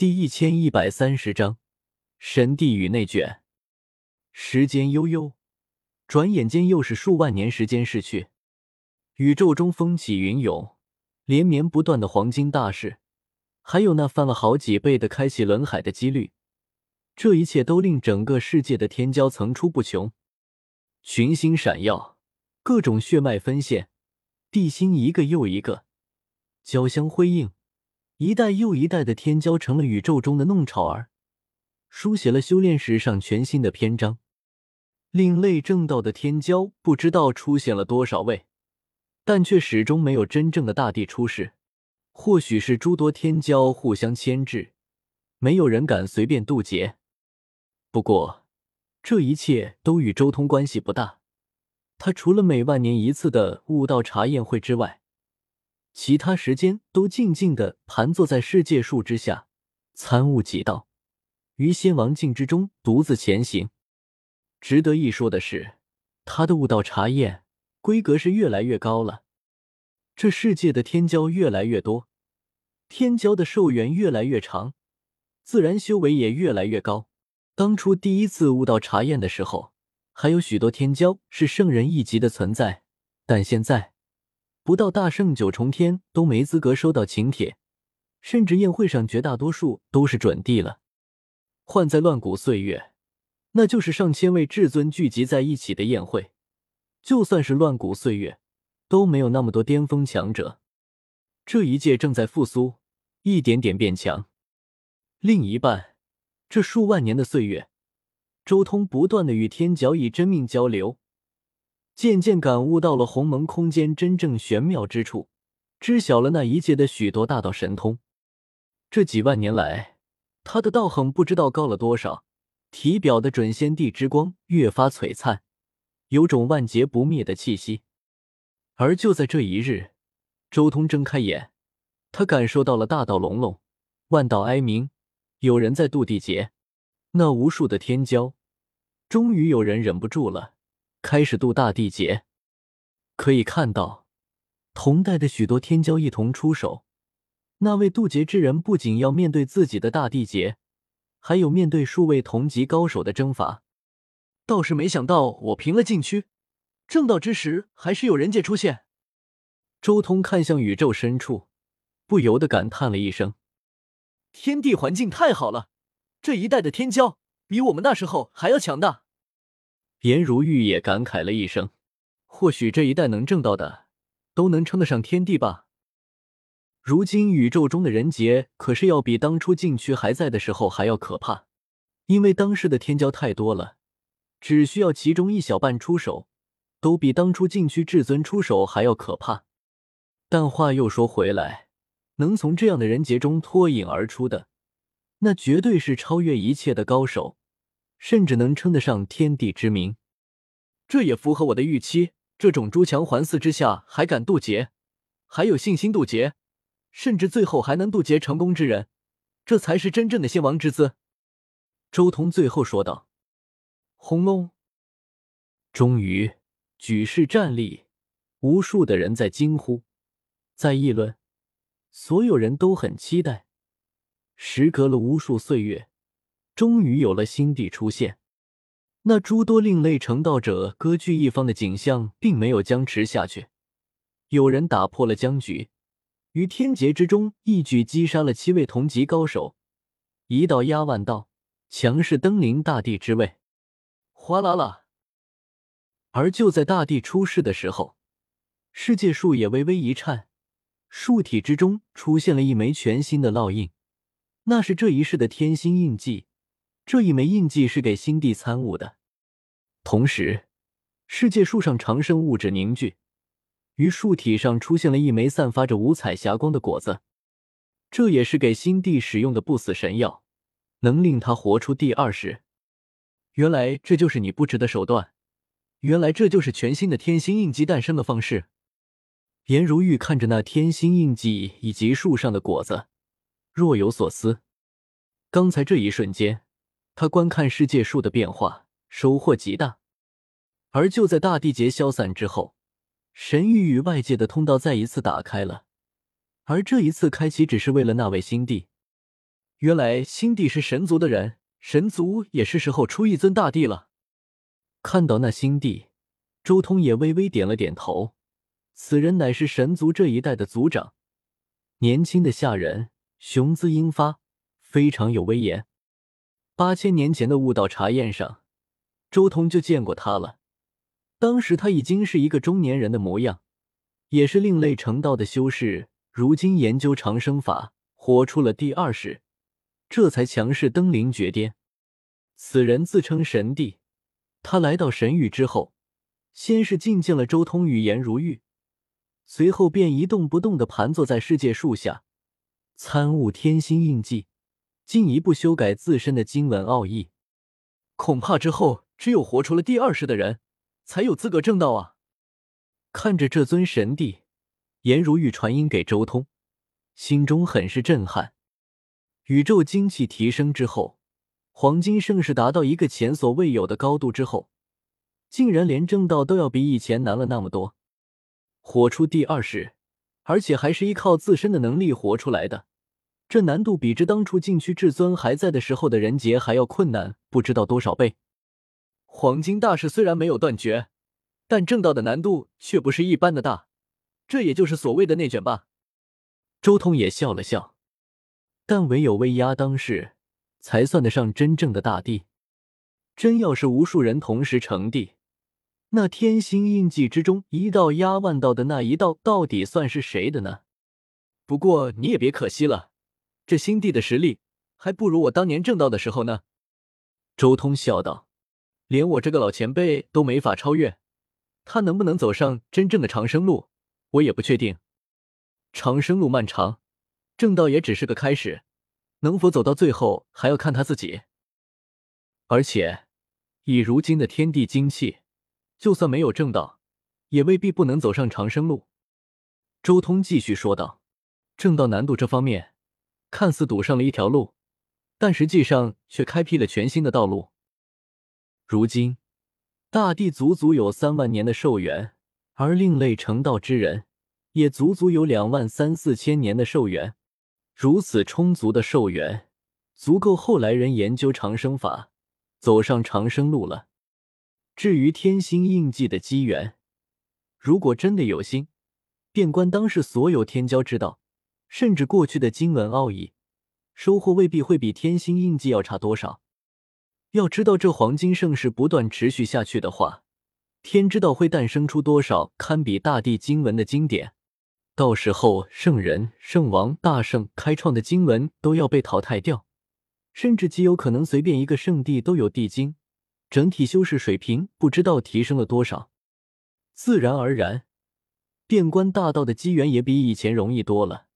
第一千一百三十章神地与内卷。时间悠悠，转眼间又是数万年时间逝去。宇宙中风起云涌，连绵不断的黄金大势，还有那翻了好几倍的开启轮海的几率，这一切都令整个世界的天骄层出不穷。群星闪耀，各种血脉分现，地心一个又一个，交相辉映。一代又一代的天骄成了宇宙中的弄潮儿，书写了修炼史上全新的篇章。另类正道的天骄不知道出现了多少位，但却始终没有真正的大帝出世。或许是诸多天骄互相牵制，没有人敢随便渡劫。不过，这一切都与周通关系不大。他除了每万年一次的悟道茶宴会之外，其他时间都静静的盘坐在世界树之下，参悟几道，于仙王境之中独自前行。值得一说的是，他的悟道茶宴规格是越来越高了。这世界的天骄越来越多，天骄的寿元越来越长，自然修为也越来越高。当初第一次悟道茶宴的时候，还有许多天骄是圣人一级的存在，但现在。不到大圣九重天都没资格收到请帖，甚至宴会上绝大多数都是准帝了。换在乱古岁月，那就是上千位至尊聚集在一起的宴会。就算是乱古岁月，都没有那么多巅峰强者。这一届正在复苏，一点点变强。另一半，这数万年的岁月，周通不断的与天角以真命交流。渐渐感悟到了鸿蒙空间真正玄妙之处，知晓了那一界的许多大道神通。这几万年来，他的道行不知道高了多少，体表的准仙帝之光越发璀璨，有种万劫不灭的气息。而就在这一日，周通睁开眼，他感受到了大道隆隆，万道哀鸣，有人在渡地劫。那无数的天骄，终于有人忍不住了。开始渡大地劫，可以看到，同代的许多天骄一同出手。那位渡劫之人不仅要面对自己的大地劫，还有面对数位同级高手的征伐。倒是没想到，我平了禁区，正道之时还是有人界出现。周通看向宇宙深处，不由得感叹了一声：“天地环境太好了，这一代的天骄比我们那时候还要强大。”颜如玉也感慨了一声：“或许这一代能挣到的，都能称得上天地吧。如今宇宙中的人杰，可是要比当初禁区还在的时候还要可怕，因为当时的天骄太多了，只需要其中一小半出手，都比当初禁区至尊出手还要可怕。但话又说回来，能从这样的人杰中脱颖而出的，那绝对是超越一切的高手。”甚至能称得上天地之名，这也符合我的预期。这种诸强环伺之下还敢渡劫，还有信心渡劫，甚至最后还能渡劫成功之人，这才是真正的仙王之姿。周通最后说道：“轰隆！”终于，举世站立，无数的人在惊呼，在议论，所有人都很期待。时隔了无数岁月。终于有了新地出现，那诸多另类成道者割据一方的景象并没有僵持下去。有人打破了僵局，于天劫之中一举击杀了七位同级高手，一道压万道，强势登临大地之位。哗啦啦！而就在大地出世的时候，世界树也微微一颤，树体之中出现了一枚全新的烙印，那是这一世的天星印记。这一枚印记是给新地参悟的，同时，世界树上长生物质凝聚，于树体上出现了一枚散发着五彩霞光的果子，这也是给新地使用的不死神药，能令他活出第二世。原来这就是你布置的手段，原来这就是全新的天星印记诞生的方式。颜如玉看着那天星印记以及树上的果子，若有所思。刚才这一瞬间。他观看世界树的变化，收获极大。而就在大地劫消散之后，神域与外界的通道再一次打开了。而这一次开启，只是为了那位新帝。原来新帝是神族的人，神族也是时候出一尊大帝了。看到那新帝，周通也微微点了点头。此人乃是神族这一代的族长，年轻的吓人，雄姿英发，非常有威严。八千年前的悟道茶宴上，周通就见过他了。当时他已经是一个中年人的模样，也是另类成道的修士。如今研究长生法，活出了第二世，这才强势登临绝巅。此人自称神帝。他来到神域之后，先是觐见了周通与颜如玉，随后便一动不动的盘坐在世界树下，参悟天心印记，进一步修改自身的经文奥义。恐怕之后只有活出了第二世的人，才有资格证道啊！看着这尊神帝，颜如玉传音给周通，心中很是震撼。宇宙精气提升之后。黄金盛世达到一个前所未有的高度之后，竟然连正道都要比以前难了那么多。活出第二世，而且还是依靠自身的能力活出来的，这难度比之当初禁区至尊还在的时候的人杰还要困难，不知道多少倍。黄金大势虽然没有断绝，但正道的难度却不是一般的大，这也就是所谓的内卷吧。周通也笑了笑，但唯有威压当世。才算得上真正的大帝。真要是无数人同时成帝，那天星印记之中一道压万道的那一道，到底算是谁的呢？不过你也别可惜了，这新帝的实力还不如我当年正道的时候呢。周通笑道：“连我这个老前辈都没法超越，他能不能走上真正的长生路，我也不确定。长生路漫长，正道也只是个开始。”能否走到最后，还要看他自己。而且，以如今的天地精气，就算没有正道，也未必不能走上长生路。周通继续说道：“正道难度这方面，看似堵上了一条路，但实际上却开辟了全新的道路。如今，大地足足有三万年的寿元，而另类成道之人，也足足有两万三四千年的寿元。”如此充足的寿元，足够后来人研究长生法，走上长生路了。至于天星印记的机缘，如果真的有心，遍观当世所有天骄之道，甚至过去的经文奥义，收获未必会比天星印记要差多少。要知道，这黄金盛世不断持续下去的话，天知道会诞生出多少堪比大地经文的经典。到时候，圣人、圣王、大圣开创的经文都要被淘汰掉，甚至极有可能随便一个圣地都有地经，整体修饰水平不知道提升了多少。自然而然，变观大道的机缘也比以前容易多了。